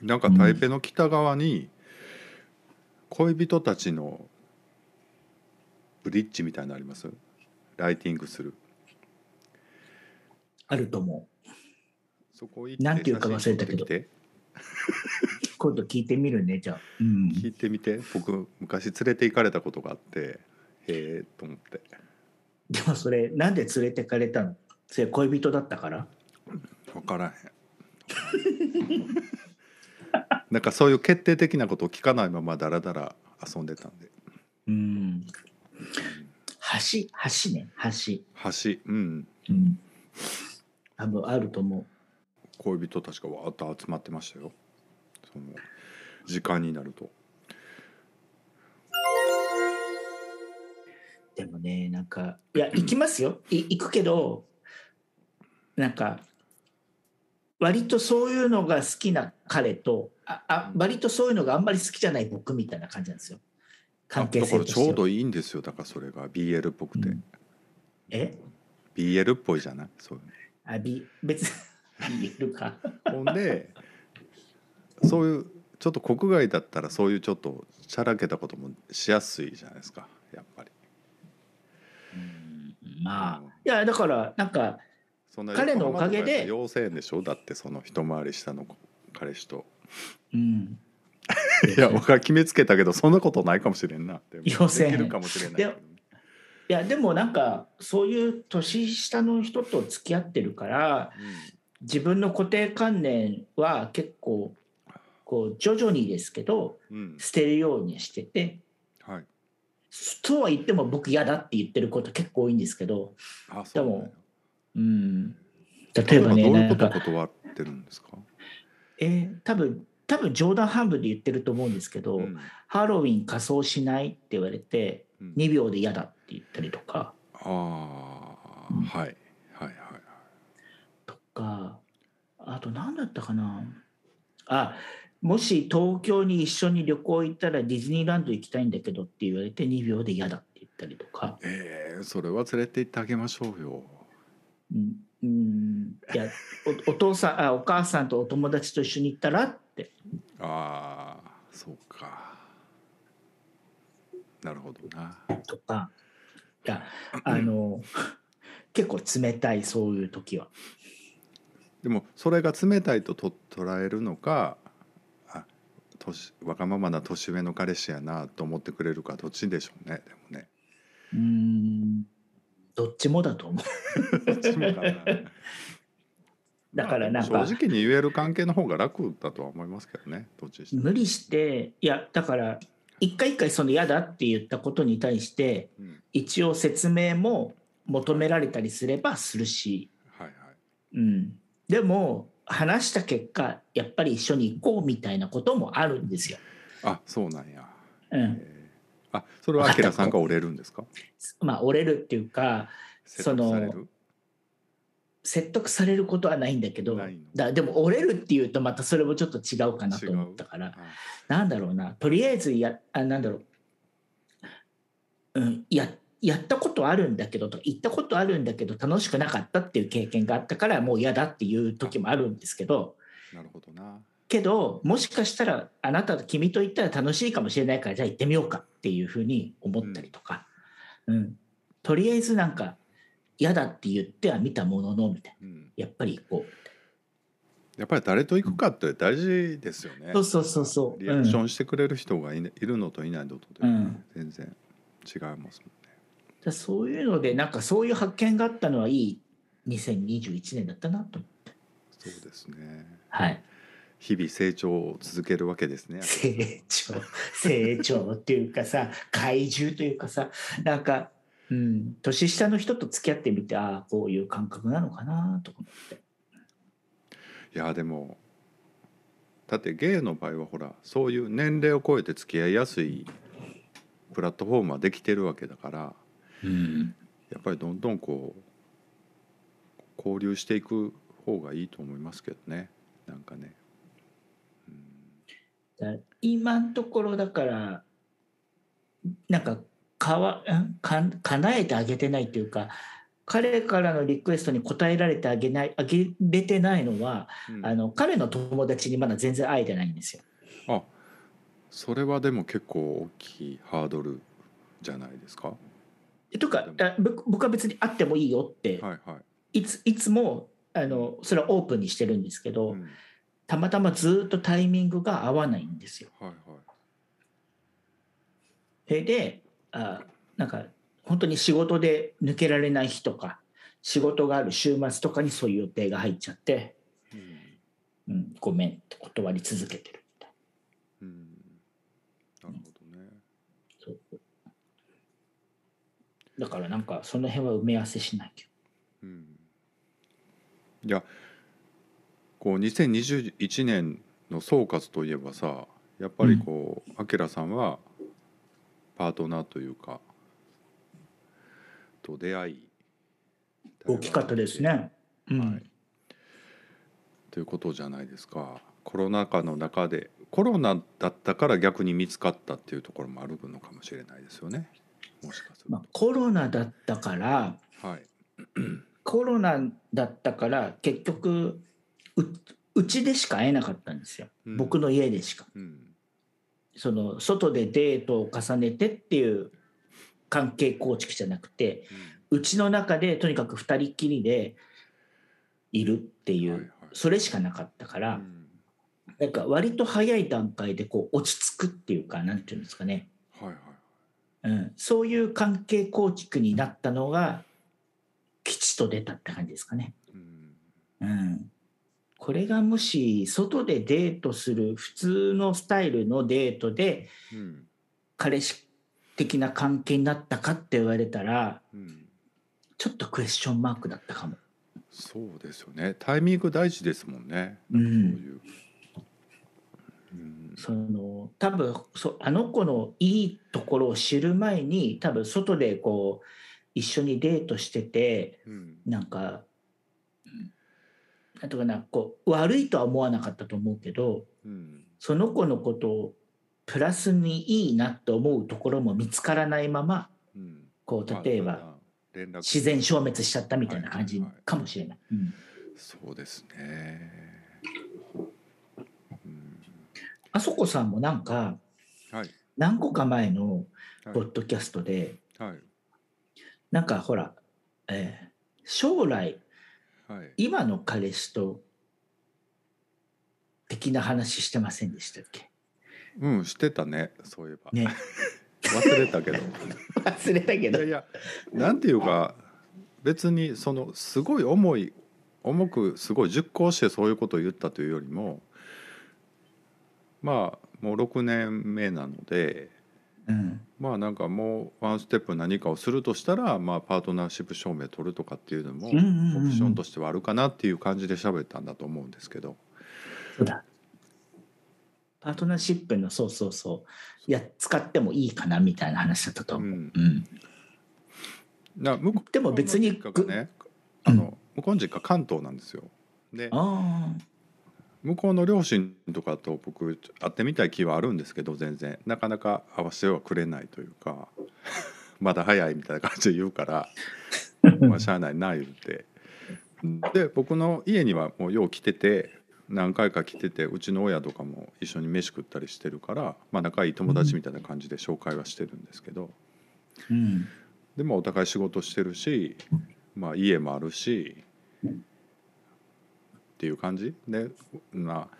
なんか台北の北側に恋人たちのブリッジみたいなのあります？ライティングする。あると思う。そこ行なんていうか忘れたけど。今度聞いてみるねじゃあ、うん。聞いてみて。僕昔連れて行かれたことがあってへえと思って。でもそれなんで連れてかれたの？それ恋人だったから？分からへん。なんかそういう決定的なことを聞かないままだらだら遊んでたんで。うん橋橋ね橋。橋うん。うん。多分あると思恋人たちがわーっと集まってましたよ。その時間になると。うでもねなんかいや行きますよ。い行くけどなんか割とそういうのが好きな彼とああ割とそういうのがあんまり好きじゃない僕みたいな感じなんですよ関係性とちょうどいいんですよ。だからそれが BL っぽくて、うん。え？BL っぽいじゃない？そう。あび別に言えるか。のほんでそういうちょっと国外だったらそういうちょっとしゃらけたこともしやすいじゃないですか。やっぱり。まあうん。いやだからなんか彼のおかげで。妖精でしょ？だってその一回り下の彼氏と。うんいや僕は決めつけたけどそんなことないかもしれんな。でも妖精。できるかもしれないいやでもなんかそういう年下の人と付き合ってるから自分の固定観念は結構こう徐々にですけどうん、うん捨てるようにしててはい。そうは言っても僕嫌だって言ってること結構多いんですけど、あそうなんや。でもうん、例えばねどういうこと断ってるんですか、えー多分多分冗談半分で言ってると思うんですけど、うん。ハロウィン仮装しないって言われてうん。2秒で嫌だって言ったりとか。ああ、はいはいはい。とかあと何だったかな。あもし東京に一緒に旅行行ったらディズニーランド行きたいんだけどって言われて2秒で嫌だって言ったりとか、ええそれは連れて行ってあげましょうよ。うん、うん。いやおお父さんあお母さんとお友達と一緒に行ったらって。ああそうか。なるほどな。とかいやあの 結構冷たいそういう時は。でもそれが冷たいとと捉えるのかあ年わがままな年上の彼氏やなと思ってくれるかどっちでしょうねでもね。うんどっちもだと思う。どっちもかなだからなんか。正直に言える関係の方が楽だとは思いますけどねどっち無理していやだから一回一回その嫌だって言ったことに対してうん。一応説明も求められたりすればするし、はいはい。うん、でも話した結果やっぱり一緒に行こうみたいなこともあるんですよ。あそうなんや、うん、えー。あそれはアキラさんが折れるんですか？まあ折れるっていうかそる説得されることはないんだけどだでも折れるっていうとまたそれもちょっと違うかなと思ったからあなんだろうな。とりあえずやあなんだろう、うん、ややったことあるんだけどと行ったことあるんだけど楽しくなかったっていう経験があったからもう嫌だっていう時もあるんですけどなるほどな。けどもしかしたらあなたと君と行ったら楽しいかもしれないからじゃあ行ってみようかっていうふうに思ったりとか、うん。とりあえずなんか嫌だって言っては見たもののみたいな。うん。やっぱりこやっぱり誰と行くかって大事ですよね。うそうそうそうそう。リアクショうんンしてくれる人がい,、るのといないのとで、うん。全然違いますもんね。だそういうのでなんかそういう発見があったのはいい2021年だったなとそうですね。はい。日々成長を続けるわけですね。成長成長っていうかさ怪獣というかさなんか、うん、年下の人と付き合ってみてああこういう感覚なのかなとか思って。いやでもだってゲイの場合はほらそういう年齢を超えて付き合いやすいプラットフォームはできてるわけだからうん。やっぱりどんどんこう交流していく方がいいと思いますけどね。なんかね。うん。だ今のところだからなんかかわんか叶えてあげてないというか彼からのリクエストに応えられてあげないあげれてないのは、うんあの彼の友達にまだ全然会えてないんですよ。あそれはでも結構大きいハードルじゃないですか？えとかあ僕僕は別に会ってもいいよって、はいはい。い、ついつもあのそれはオープンにしてるんですけど、うんたまたまずっとタイミングが合わないんですよ。はいはい。であなんか本当に仕事で抜けられない日とか仕事がある週末とかにそういう予定が入っちゃって、うん。うん、ごめんって断り続けてるみたい。うん。なるほどね。そう。だからなんかその辺は埋め合わせしないけうん。いやこう2021年の総括といえばさやっぱりこうあきらさんはパートナーというかと出会いど大きかったですね。うん。はい。ということじゃないですか。コロナ禍の中でコロナだったから逆に見つかったっていうところもあるのかもしれないですよね。もしかするまあ、コロナだったからと。はい。コロナだったから結局ううちでしか会えなかったんですよ、うん。僕の家でしか。うんその外でデートを重ねてっていう関係構築じゃなくてうちの中でとにかく2人きりでいるっていう、それしかなかったから、うん。なんか割と早い段階でこう落ち着くっていうかなんていうんですかね、うん、そういう関係構築になったのが吉と出たって感じですかね。うん。うん、これがもし外でデートする普通のスタイルのデートでうん彼氏的な関係になったかって言われたらうんちょっとクエスチョンマークだったかも。そうですよね。タイミング大事ですもんね、うん。そういう、うん。その多分そあの子のいいところを知る前に多分外でこう一緒にデートしててうん。なんかうんなんとかなこう悪いとは思わなかったと思うけどうん。その子のことをプラスにいいなと思うところも見つからないままうん。こう例えば自然消滅しちゃったみたいな感じはいはいはい。かもしれない。うん。そうですね、うん、あそこさんもなんかはい。何個か前のはい。ポッドキャストではい。なんかほら、えー将来はい。今の彼氏と的な話してませんでしたっけ？うんしてたねそういえば、ね。忘れたけど。忘れたけど。いやいやなんていうか別にそのすごい重い重くすごい熟考してそういうことを言ったというよりもまあもう6年目なのでうん。まあなんかもうワンステップ何かをするとしたら、まあ、パートナーシップ証明取るとかっていうのもオプションとしてはあるかなっていう感じで喋ったんだと思うんですけど。そうだ。パートナーシップのそうそうそういや使ってもいいかなみたいな話だったと思う、うん。うん。な向こうでも別に向こうの実家がねあの向こうの実家関東なんですよ。であ向こうの両親とかと僕会ってみたい気はあるんですけど全然。なかなか合わせてはくれないというか まだ早いみたいな感じで言うから まあしゃあないな言うて。で僕の家にはもうよう来てて何回か来ててうちの親とかも一緒に飯食ったりしてるから、まあ、仲いい友達みたいな感じで紹介はしてるんですけど、うん。でもお互い仕事してるし、まあ、家もあるしっていう感じ？で、まあ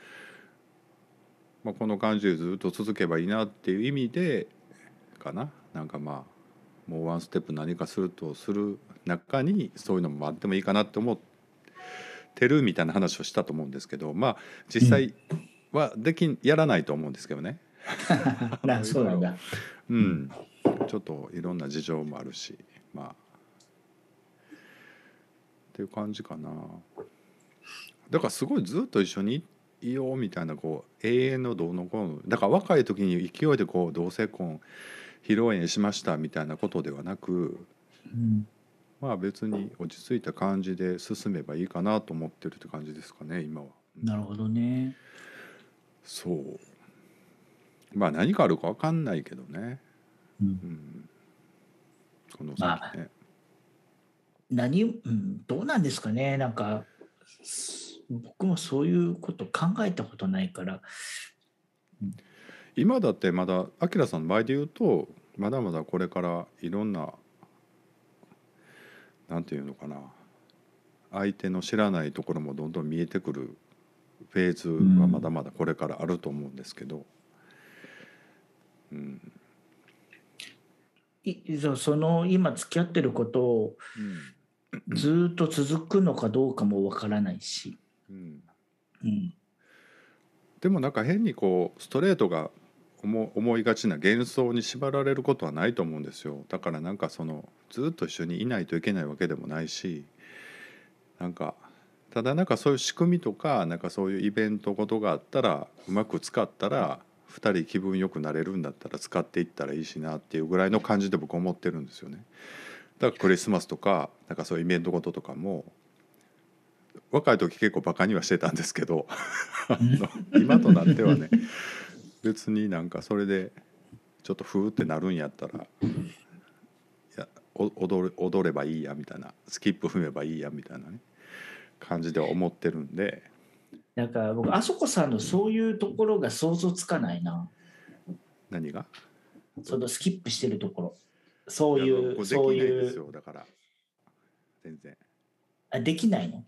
まあ、この感じでずっと続けばいいなっていう意味でかな？なんかまあもうワンステップ何かするとする中にそういうのもあってもいいかなって思ってるみたいな話をしたと思うんですけどまあ実際はできんやらないと思うんですけどね。なそうなんだ。うん、ちょっといろんな事情もあるしまあ。っていう感じかなだからすごいずっと一緒にいようみたいなこう永遠のどうのこうのだから若い時に勢いでこう同性婚披露宴しましたみたいなことではなくうん。まあ別に落ち着いた感じで進めばいいかなと思ってるって感じですかね今は。なるほどね。そう。まあ何があるか分かんないけどね、うん。うん、この先まね。何、うん、どうなんですかね。なんかす僕もそういうこと考えたことないから。今だってまだアキラさんの場合で言うとまだまだこれからいろんななんていうのかな相手の知らないところもどんどん見えてくるフェーズはまだまだこれからあると思うんですけど、うん。いそその今付き合ってることをずーっと続くのかどうかもわからないし、うん、うん、でもなんか変にこうストレートが思思いがちな幻想に縛られることはないと思うんですよだからなんかそのずっと一緒にいないといけないわけでもないしなんかただなんかそういう仕組みとかなんかそういうイベントごとがあったらうまく使ったら2人気分よくなれるんだったら使っていったらいいしなっていうぐらいの感じで僕思ってるんですよね。だからクリスマスとかなんかそういうイベントごととかも若い時結構バカにはしてたんですけど 今となってはね別になんかそれでちょっとふーってなるんやったら踊る踊ればいいやみたいなスキップ踏めばいいやみたいなね感じでは思ってるんで。なんか僕あそこさんのそういうところが想像つかないな。何が？そのスキップしてるところ。そういやう僕そういですいう。よだから。全然。あできないの？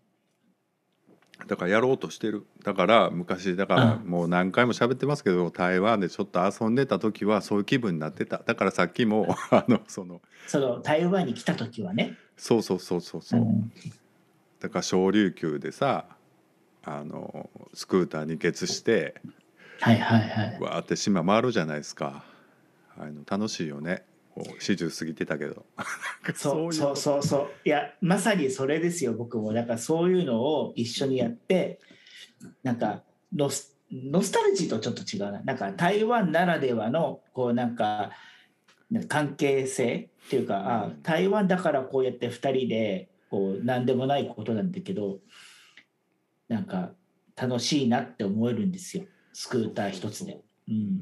だからやろうとしてる。だから昔だからうん。もう何回も喋ってますけど台湾でちょっと遊んでた時はそういう気分になってた。だからさっきもあのそのその台湾に来た時はね。そうそうそうそうそう、ん。だから小琉球でさあのスクーターにケツしてはいはいはい。わーって島回るじゃないですか。あの楽しいよねもう40過ぎてたけど。そうそうう。そうそういやまさにそれですよ僕も。だからそういうのを一緒にやってなんかノスノスタルジーとちょっと違うな。なんか台湾ならではのこうなんか関係性っていうか、あうん。台湾だからこうやって2人でこう何でもないことなんだけどなんか楽しいなって思えるんですよ。スクーター一つで。うん。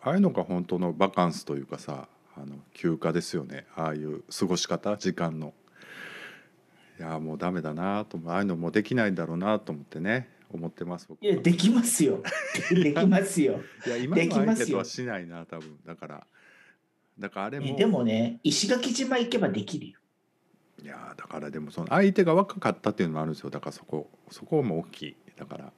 ああいうのが本当のバカンスというかさあの休暇ですよね。ああいう過ごし方時間の。いやもうダメだなとああいうのもうできないんだろうなと思ってね。思ってます僕いやできますよ。できますよ。いや今でのきますよ。相手とはしないな多分。だからだからあれえもでもね石垣島行けばできるよ。いやだからでもその相手が若かったっていうのもあるんですよ。だからそこそこも大きい。だから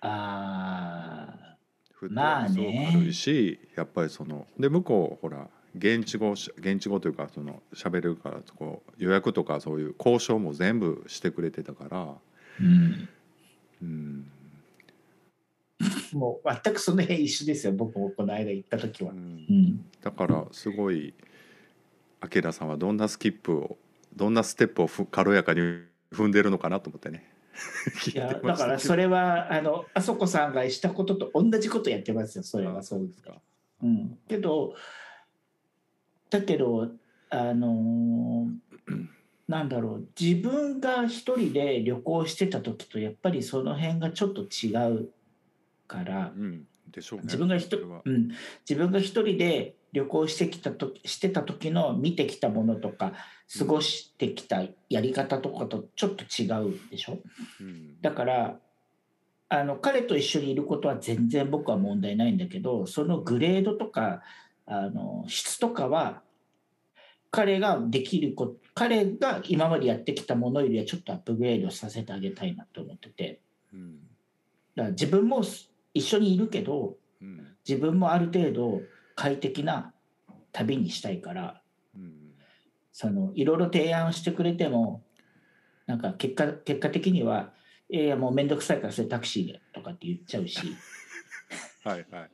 あフットまあね軽いし、やっぱりそので向こうほら現地語し現地語というかその喋れるからこう予約とかそういう交渉も全部してくれてたから。ー、うん、うん、もう全くその辺一緒ですよ僕もこの間行った時は。うん。うん、だからすごい明さんはどんなスキップをどんなステップをふ軽やかに踏んでるのかなと思ってね。聞いやだからそれはあのあそこさんがしたことと同じことやってますよそれはあそうですか。うん、けどだけどあのーなんだろう自分が一人で旅行してた時とやっぱりその辺がちょっと違うからうんでしょうね自分が一それは。うん、自分が一人で旅行してきたとしてた時の見てきたものとか過ごしてきたやり方とかとちょっと違うでしょ？うん。だからあの彼と一緒にいることは全然僕は問題ないんだけどそのグレードとかあの質とかは彼ができること彼が今までやってきたものよりはちょっとアップグレードさせてあげたいなと思ってて。うん。だから自分も一緒にいるけどうん。自分もある程度快適な旅にしたいからうん。そのいろいろ提案してくれてもなんか結果結果的には「いやいやもうめんどくさいからそれタクシーで」とかって言っちゃうし。はいはい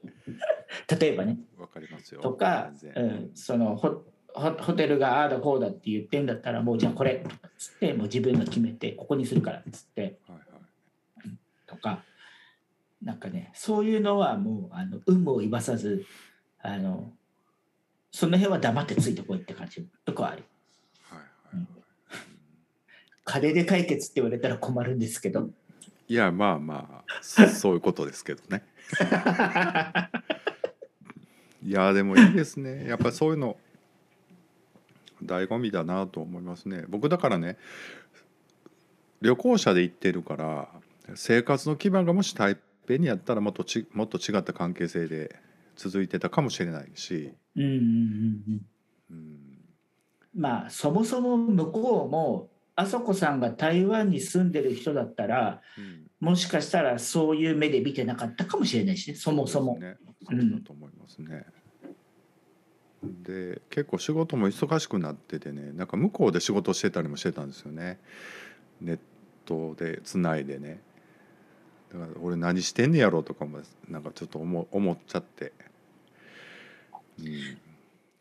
例えばね。わかりますよ。とか、うん、そのホホホテルがああだこうだって言ってんだったらもうじゃあこれ。っつってもう自分が決めてここにするからっつって。はいはい。とかなんかねそういうのはもうあの有無を言わさずあのその辺は黙ってついてこいって感じ。とかはある。金で解決って言われたら困るんですけど。いやまあまあそ そういうことですけどね いやでもいいですね。やっぱりそういうの醍醐味だなと思いますね。僕だからね旅行者で行ってるから生活の基盤がもし台北にやったらもっとちもっと違った関係性で続いてたかもしれないし、うんうんうんうん。うん、まあそもそも向こうもあそこさんが台湾に住んでる人だったらうんもしかしたらそういう目で見てなかったかもしれないしねそもそも。だと思いますね。で結構仕事も忙しくなっててねなんか向こうで仕事してたりもしてたんですよね。ネットでつないでね。だから俺何してんねやろとかもなんかちょっと思思っちゃって、うん、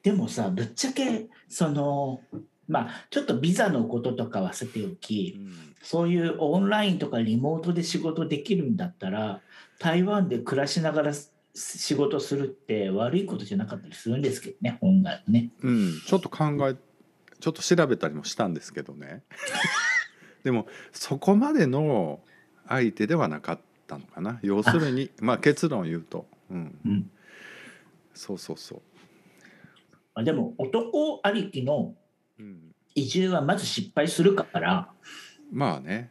でもさぶっちゃけそのまあちょっとビザのこととかはさておきそういうオンラインとかリモートで仕事できるんだったら台湾で暮らしながら仕事するって悪いことじゃなかったりするんですけどね本来はね。うん、ちょっと考えちょっと調べたりもしたんですけどね。でもそこまでの相手ではなかったのかな。要するにまあ結論を言うと、うん、うん。そうそうそまあでも男ありきのう、うん、移住はまず失敗するから。まあね。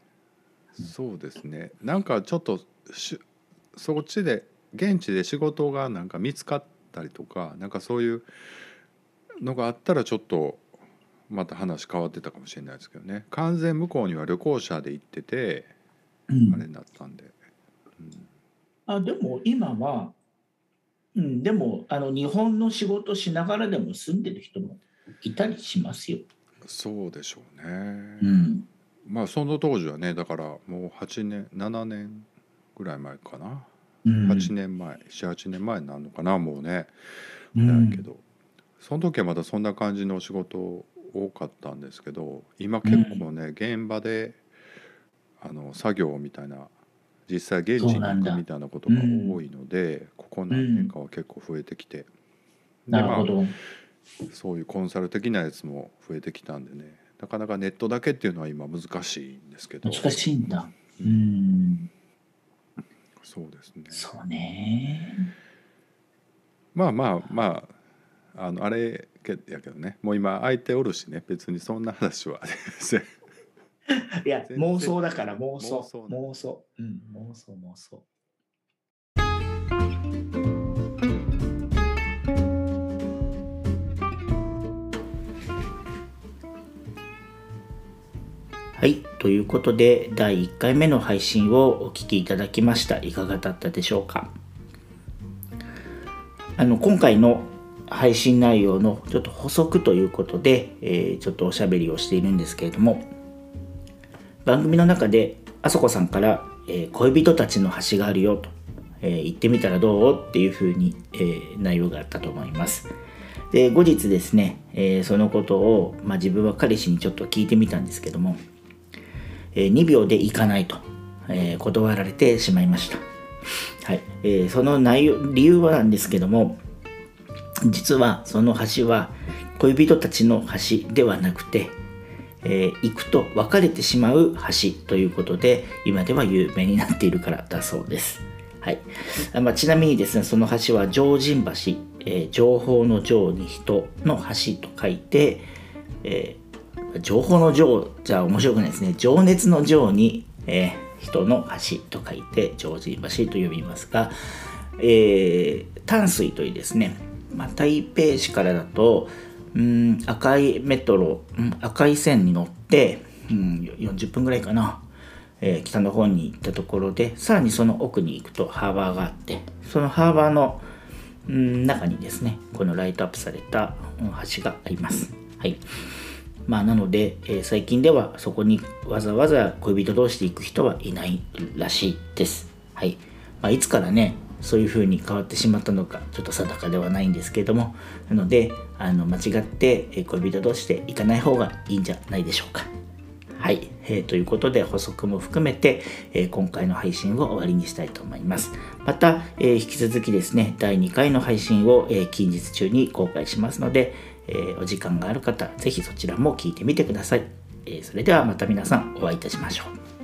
そうですね。なんかちょっとしそっちで現地で仕事がなんか見つかったりとかなんかそういうのがあったらちょっとまた話変わってたかもしれないですけどね。完全向こうには旅行者で行っててうん。あれになったんで、うん。あでも今は、うん、でもあの日本の仕事しながらでも住んでる人もいたりしますよ。そうでしょうね、うん、まあその当時はねだからもう8年7年ぐらい前かな、うん。8年前78年前になるのかなもうね。うん。だけど、その時はまだそんな感じの仕事多かったんですけど今結構ね、現場であの作業みたいな実際現地に行くみたいなことが多いので、ここ何年かは結構増えてきて、なるほど。そういうコンサル的なやつも増えてきたんでねなかなかネットだけっていうのは今難しいんですけど難しいんだ。ううんん、そうですねそうね。まあまあまああのあれやけどねもう今相手おるしね別にそんな話は いや、妄想だから妄想。妄想妄想。うん、妄想、妄想。はい。ということで、第1回目の配信をお聞きいただきました。いかがだったでしょうか？あの、今回の配信内容のちょっと補足ということで、えーちょっとおしゃべりをしているんですけれども、番組の中であそこさんから、えー恋人たちの橋があるよと、えー行ってみたらどう？っていうふうに、えー内容があったと思います。で後日ですね、えーそのことを、まあ、自分は彼氏にちょっと聞いてみたんですけども、2秒で行かないと、え断られてしまいました。はいえその内容理由はなんですけども実はその橋は恋人たちの橋ではなくて、え行くと別れてしまう橋ということで今では有名になっているからだそうです。はいまあ、ちなみにですねその橋は常人橋、えー、情報の情に人の橋と書いて、えー、情報の情じゃ面白くないですね情熱の情に、えー、人の橋と書いて常人橋と呼びますが、えー、淡水というですね、まあ、台北市からだとうん赤いメトロ、うん、赤い線に乗って、うん、40分ぐらいかな、えー、北の方に行ったところでさらにその奥に行くとハーバーがあってそのハーバーの、うん、中にですねこのライトアップされた、橋があります。はいまあ、なので、えー、最近ではそこにわざわざ恋人同士で行く人はいないらしいです。はいまあ、いつからねそういう風に変わってしまったのかちょっと定かではないんですけれどもなのであの間違って恋人同士で行かない方がいいんじゃないでしょうか。はい、えー、ということで補足も含めて、えー、今回の配信を終わりにしたいと思います。また、えー、引き続きですね、第2回の配信を、え近日中に公開しますので、えお時間がある方、ぜひそちらも聞いてみてください。えそれではまた皆さんお会いいたしましょう。